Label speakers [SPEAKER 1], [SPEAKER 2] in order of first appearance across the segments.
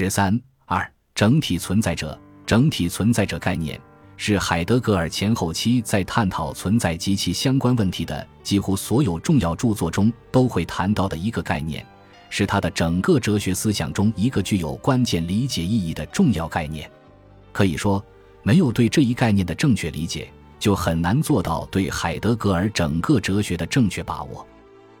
[SPEAKER 1] 十三二整体存在者，整体存在者概念是海德格尔前后期在探讨存在及其相关问题的几乎所有重要著作中都会谈到的一个概念，是他的整个哲学思想中一个具有关键理解意义的重要概念。可以说，没有对这一概念的正确理解，就很难做到对海德格尔整个哲学的正确把握。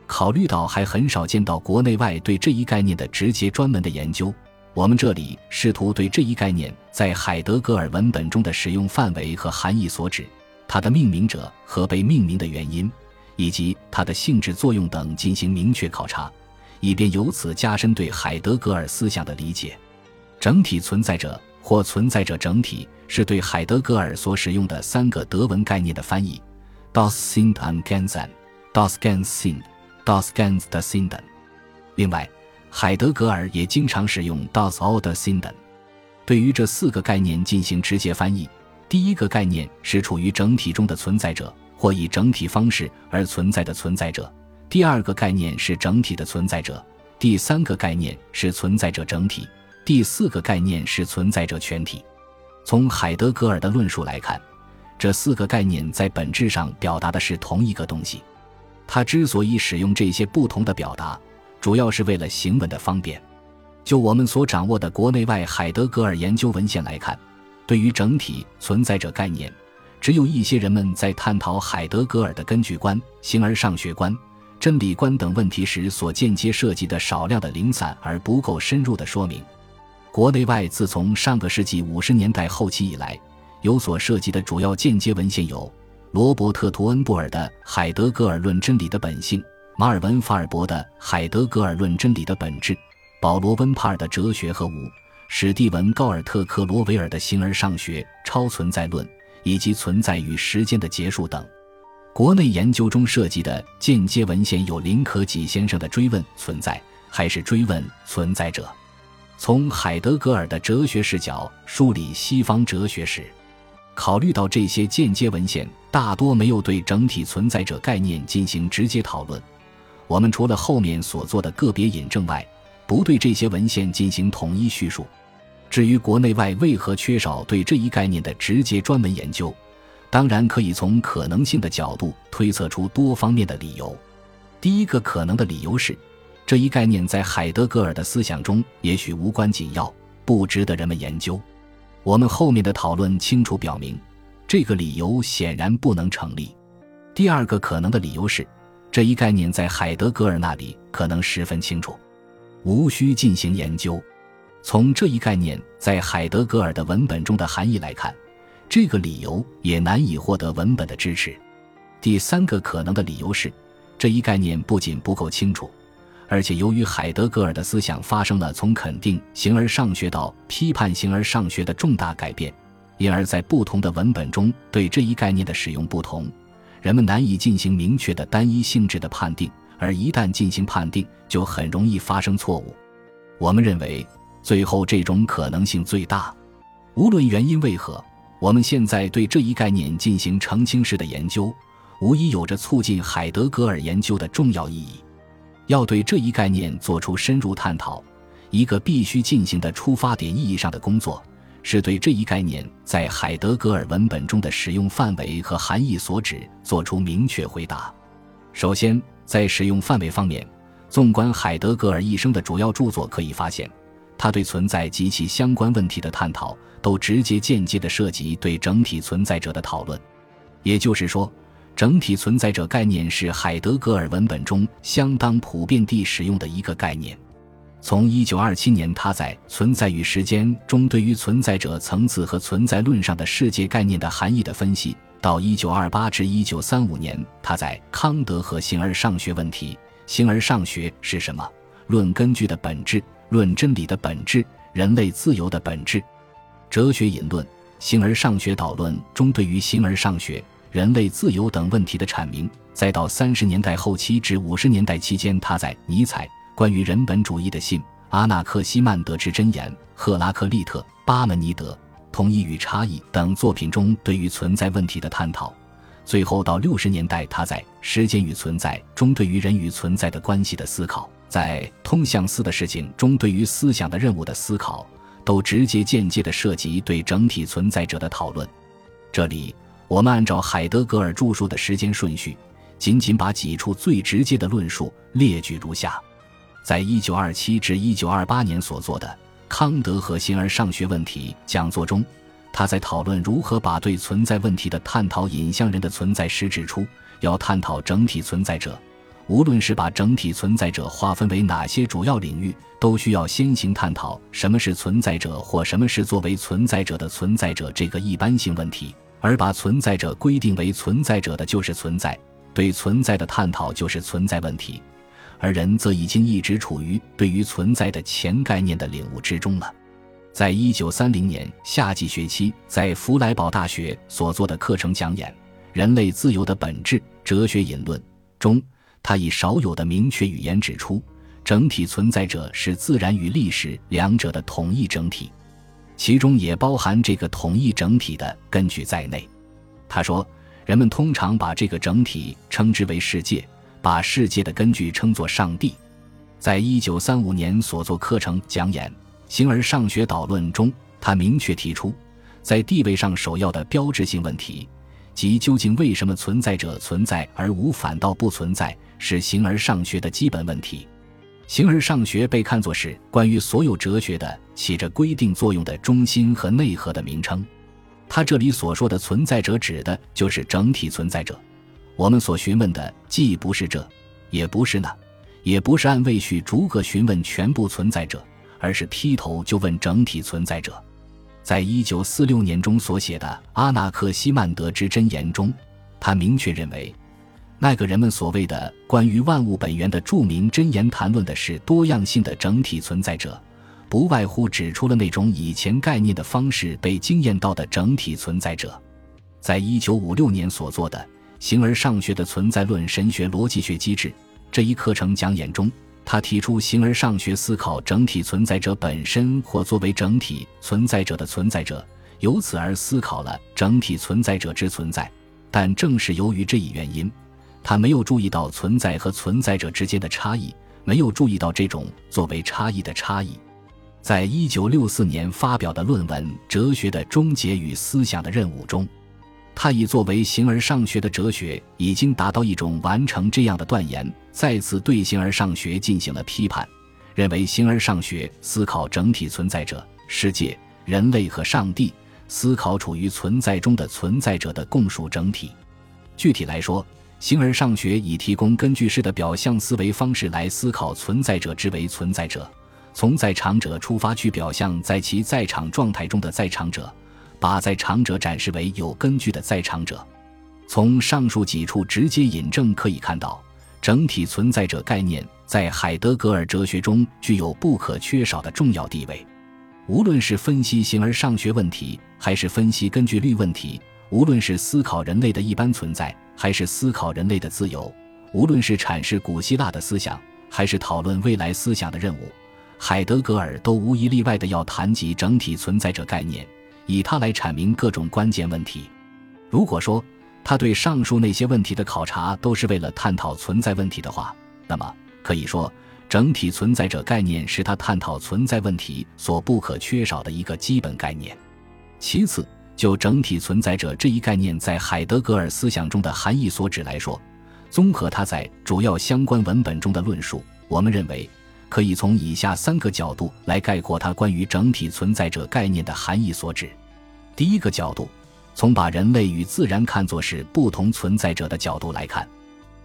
[SPEAKER 1] 考虑到还很少见到国内外对这一概念的直接专门的研究，我们这里试图对这一概念在海德格尔文本中的使用范围和含义所指、它的命名者和被命名的原因，以及它的性质作用等进行明确考察，以便由此加深对海德格尔思想的理解。整体存在者。或存在者整体是对海德格尔所使用的三个德文概念的翻译：das Sind und Ganzen，das Ganz Sind，das Ganz das Sind。另外，海德格尔也经常使用 das All Sind。对于这四个概念进行直接翻译，第一个概念是处于整体中的存在者或以整体方式而存在的存在者；第二个概念是整体的存在者；第三个概念是存在者整体。第四个概念是存在者全体。从海德格尔的论述来看，这四个概念在本质上表达的是同一个东西。他之所以使用这些不同的表达，主要是为了行文的方便。就我们所掌握的国内外海德格尔研究文献来看，对于整体存在者概念，只有一些人们在探讨海德格尔的根据观、形而上学观、真理观等问题时所间接涉及的少量的零散而不够深入的说明。国内外自从上个世纪五十年代后期以来，有所涉及的主要间接文献有罗伯特·图恩布尔的《海德格尔论真理的本性》，马尔文·法尔伯的《海德格尔论真理的本质》，保罗·温帕尔的《哲学和无》，史蒂文·高尔特·克罗维尔的《形而上学：超存在论》，以及《存在与时间的结束》等。国内研究中涉及的间接文献有林可几先生的《追问存在》，还是《追问存在者》。从海德格尔的哲学视角梳理西方哲学史，考虑到这些间接文献大多没有对整体存在者概念进行直接讨论，我们除了后面所做的个别引证外，不对这些文献进行统一叙述。至于国内外为何缺少对这一概念的直接专门研究，当然可以从可能性的角度推测出多方面的理由。第一个可能的理由是。这一概念在海德格尔的思想中也许无关紧要，不值得人们研究。我们后面的讨论清楚表明，这个理由显然不能成立。第二个可能的理由是，这一概念在海德格尔那里可能十分清楚，无需进行研究。从这一概念在海德格尔的文本中的含义来看，这个理由也难以获得文本的支持。第三个可能的理由是，这一概念不仅不够清楚。而且，由于海德格尔的思想发生了从肯定形而上学到批判形而上学的重大改变，因而，在不同的文本中对这一概念的使用不同，人们难以进行明确的单一性质的判定。而一旦进行判定，就很容易发生错误。我们认为，最后这种可能性最大。无论原因为何，我们现在对这一概念进行澄清式的研究，无疑有着促进海德格尔研究的重要意义。要对这一概念做出深入探讨，一个必须进行的出发点意义上的工作，是对这一概念在海德格尔文本中的使用范围和含义所指做出明确回答。首先，在使用范围方面，纵观海德格尔一生的主要著作，可以发现，他对存在及其相关问题的探讨，都直接间接的涉及对整体存在者的讨论。也就是说。整体存在者概念是海德格尔文本中相当普遍地使用的一个概念。从1927年他在《存在与时间》中对于存在者层次和存在论上的世界概念的含义的分析，到1928至1935年他在《康德和形而上学问题：形而上学是什么？论根据的本质、论真理的本质、人类自由的本质、哲学引论、形而上学导论中对于形而上学。人类自由等问题的阐明，再到三十年代后期至五十年代期间，他在《尼采关于人本主义的信》《阿纳克西曼德之箴言》《赫拉克利特》《巴门尼德》《同一与差异》等作品中对于存在问题的探讨；最后到六十年代，他在《时间与存在》中对于人与存在的关系的思考，在通向思的事情中，对于思想的任务的思考，都直接间接的涉及对整体存在者的讨论。这里，我们按照海德格尔著述的时间顺序，仅仅把几处最直接的论述列举如下：在一九二七至一九二八年所做的康德和形而上学问题讲座中，他在讨论如何把对存在问题的探讨引向人的存在时指出，要探讨整体存在者。无论是把整体存在者划分为哪些主要领域，都需要先行探讨什么是存在者或什么是作为存在者的存在者这个一般性问题。而把存在者规定为存在者的就是存在，对存在的探讨就是存在问题，而人则已经一直处于对于存在的前概念的领悟之中了。在一九三零年夏季学期在弗莱堡大学所做的课程讲演《人类自由的本质：哲学引论》中。他以少有的明确语言指出，整体存在者是自然与历史两者的统一整体，其中也包含这个统一整体的根据在内。他说，人们通常把这个整体称之为世界，把世界的根据称作上帝。在一九三五年所做课程讲演《形而上学导论》中，他明确提出，在地位上首要的标志性问题，即究竟为什么存在者存在而无反倒不存在。是形而上学的基本问题。形而上学被看作是关于所有哲学的起着规定作用的中心和内核的名称。他这里所说的存在者，指的就是整体存在者。我们所询问的既不是这，也不是那，也不是按位序逐个询问全部存在者，而是劈头就问整体存在者。在一九四六年中所写的《阿纳克西曼德之箴言》中，他明确认为。那个人们所谓的关于万物本源的著名箴言，谈论的是多样性的整体存在者，不外乎指出了那种以前概念的方式被经验到的整体存在者。在一九五六年所做的《形而上学的存在论神学逻辑学机制》这一课程讲演中，他提出形而上学思考整体存在者本身或作为整体存在者的存在者，由此而思考了整体存在者之存在。但正是由于这一原因。他没有注意到存在和存在者之间的差异，没有注意到这种作为差异的差异。在一九六四年发表的论文《哲学的终结与思想的任务》中，他以作为形而上学的哲学已经达到一种完成这样的断言，再次对形而上学进行了批判，认为形而上学思考整体存在者、世界、人类和上帝，思考处于存在中的存在者的共属整体。具体来说，形而上学以提供根据式的表象思维方式来思考存在者之为存在者，从在场者出发去表象在其在场状态中的在场者，把在场者展示为有根据的在场者。从上述几处直接引证可以看到，整体存在者概念在海德格尔哲学中具有不可缺少的重要地位。无论是分析形而上学问题，还是分析根据律问题，无论是思考人类的一般存在。还是思考人类的自由，无论是阐释古希腊的思想，还是讨论未来思想的任务，海德格尔都无一例外的要谈及整体存在者概念，以它来阐明各种关键问题。如果说他对上述那些问题的考察都是为了探讨存在问题的话，那么可以说，整体存在者概念是他探讨存在问题所不可缺少的一个基本概念。其次。就整体存在者这一概念在海德格尔思想中的含义所指来说，综合他在主要相关文本中的论述，我们认为可以从以下三个角度来概括他关于整体存在者概念的含义所指。第一个角度，从把人类与自然看作是不同存在者的角度来看，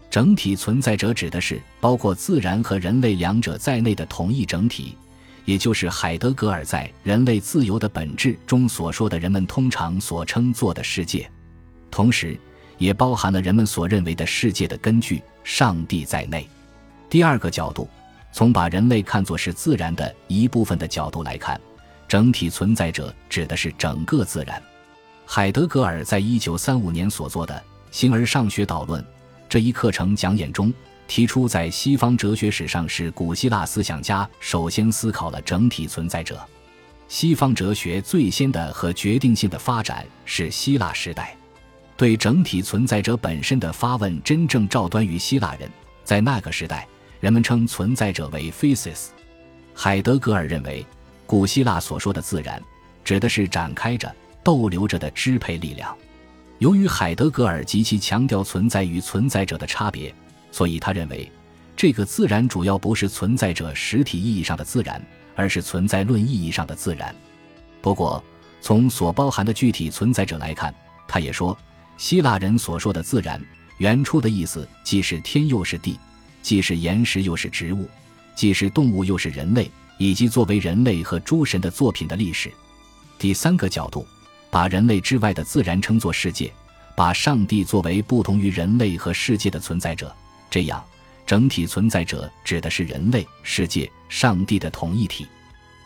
[SPEAKER 1] 整体存在者指的是包括自然和人类两者在内的统一整体。也就是海德格尔在《人类自由的本质》中所说的人们通常所称作的世界，同时也包含了人们所认为的世界的根据上帝在内。第二个角度，从把人类看作是自然的一部分的角度来看，整体存在者指的是整个自然。海德格尔在一九三五年所做的《形而上学导论》这一课程讲演中。提出，在西方哲学史上，是古希腊思想家首先思考了整体存在者。西方哲学最先的和决定性的发展是希腊时代，对整体存在者本身的发问真正照端于希腊人。在那个时代，人们称存在者为 physis。海德格尔认为，古希腊所说的自然，指的是展开着、逗留着的支配力量。由于海德格尔极其强调存在与存在者的差别，所以他认为，这个自然主要不是存在者实体意义上的自然，而是存在论意义上的自然。不过，从所包含的具体存在者来看，他也说，希腊人所说的自然，原初的意思既是天又是地，既是岩石又是植物，既是动物又是人类，以及作为人类和诸神的作品的历史。第三个角度。把人类之外的自然称作世界，把上帝作为不同于人类和世界的存在者，这样整体存在者指的是人类、世界、上帝的同一体，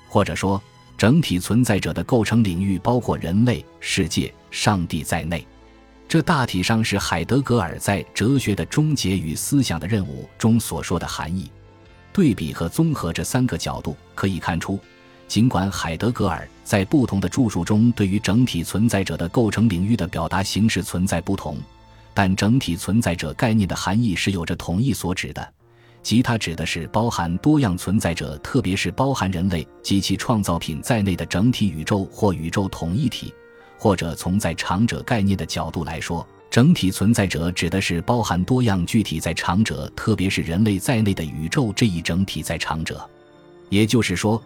[SPEAKER 1] 或者说整体存在者的构成领域包括人类、世界、上帝在内。这大体上是海德格尔在《哲学的终结与思想的任务》中所说的含义。对比和综合这三个角度，可以看出。尽管海德格尔在不同的著述中对于整体存在者的构成领域的表达形式存在不同，但整体存在者概念的含义是有着统一所指的，即它指的是包含多样存在者，特别是包含人类及其创造品在内的整体宇宙或宇宙统一体。或者从在场者概念的角度来说，整体存在者指的是包含多样具体在场者，特别是人类在内的宇宙这一整体在场者。也就是说。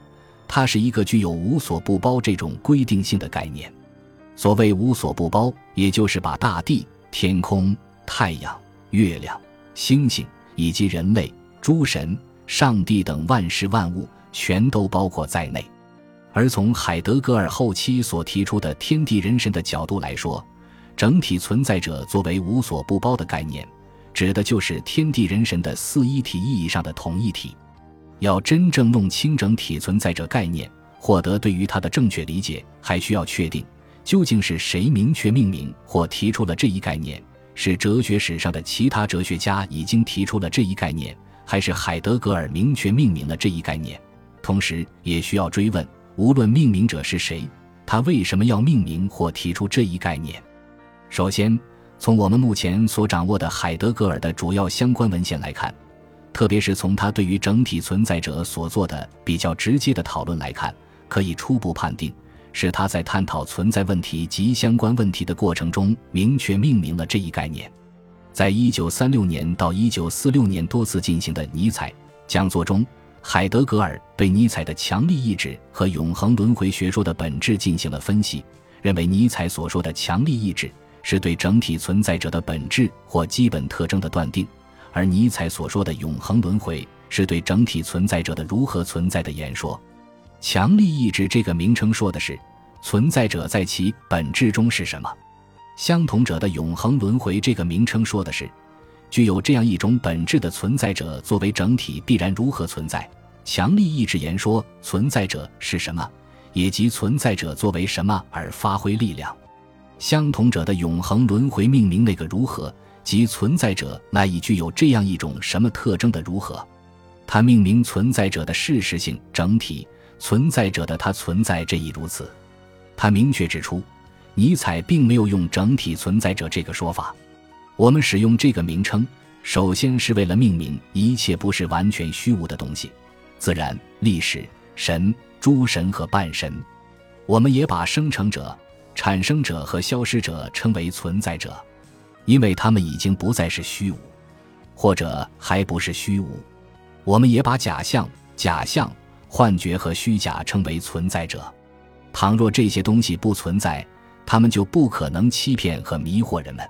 [SPEAKER 1] 它是一个具有无所不包这种规定性的概念。所谓无所不包，也就是把大地、天空、太阳、月亮、星星以及人类、诸神、上帝等万事万物全都包括在内。而从海德格尔后期所提出的天地人神的角度来说，整体存在者作为无所不包的概念，指的就是天地人神的四一体意义上的统一体。要真正弄清整体存在者概念，获得对于它的正确理解，还需要确定究竟是谁明确命名或提出了这一概念？是哲学史上的其他哲学家已经提出了这一概念，还是海德格尔明确命名了这一概念？同时，也需要追问：无论命名者是谁，他为什么要命名或提出这一概念？首先，从我们目前所掌握的海德格尔的主要相关文献来看。特别是从他对于整体存在者所做的比较直接的讨论来看，可以初步判定是他在探讨存在问题及相关问题的过程中明确命名了这一概念。在一九三六年到一九四六年多次进行的尼采讲座中，海德格尔对尼采的强力意志和永恒轮回学说的本质进行了分析，认为尼采所说的强力意志是对整体存在者的本质或基本特征的断定。而尼采所说的永恒轮回，是对整体存在者的如何存在的言说。强力意志这个名称说的是存在者在其本质中是什么。相同者的永恒轮回这个名称说的是具有这样一种本质的存在者作为整体必然如何存在。强力意志言说存在者是什么，以及存在者作为什么而发挥力量。相同者的永恒轮回命名那个如何。即存在者那已具有这样一种什么特征的如何？他命名存在者的事实性整体，存在者的他存在这一如此。他明确指出，尼采并没有用整体存在者这个说法。我们使用这个名称，首先是为了命名一切不是完全虚无的东西，自然、历史、神、诸神和半神。我们也把生成者、产生者和消失者称为存在者。因为他们已经不再是虚无，或者还不是虚无，我们也把假象、假象、幻觉和虚假称为存在者。倘若这些东西不存在，他们就不可能欺骗和迷惑人们。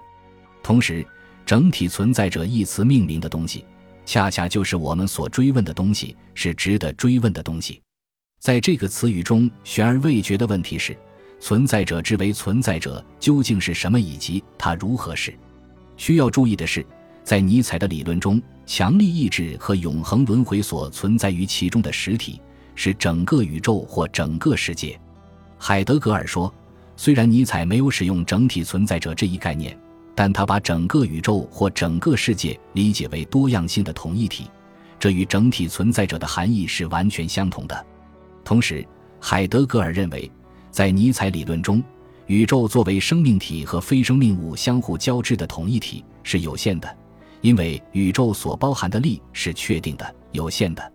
[SPEAKER 1] 同时，整体存在者一词命名的东西，恰恰就是我们所追问的东西，是值得追问的东西。在这个词语中，悬而未决的问题是。存在者之为存在者究竟是什么，以及它如何是？需要注意的是，在尼采的理论中，强力意志和永恒轮回所存在于其中的实体是整个宇宙或整个世界。海德格尔说，虽然尼采没有使用整体存在者这一概念，但他把整个宇宙或整个世界理解为多样性的统一体，这与整体存在者的含义是完全相同的。同时，海德格尔认为。在尼采理论中，宇宙作为生命体和非生命物相互交织的统一体是有限的，因为宇宙所包含的力是确定的、有限的。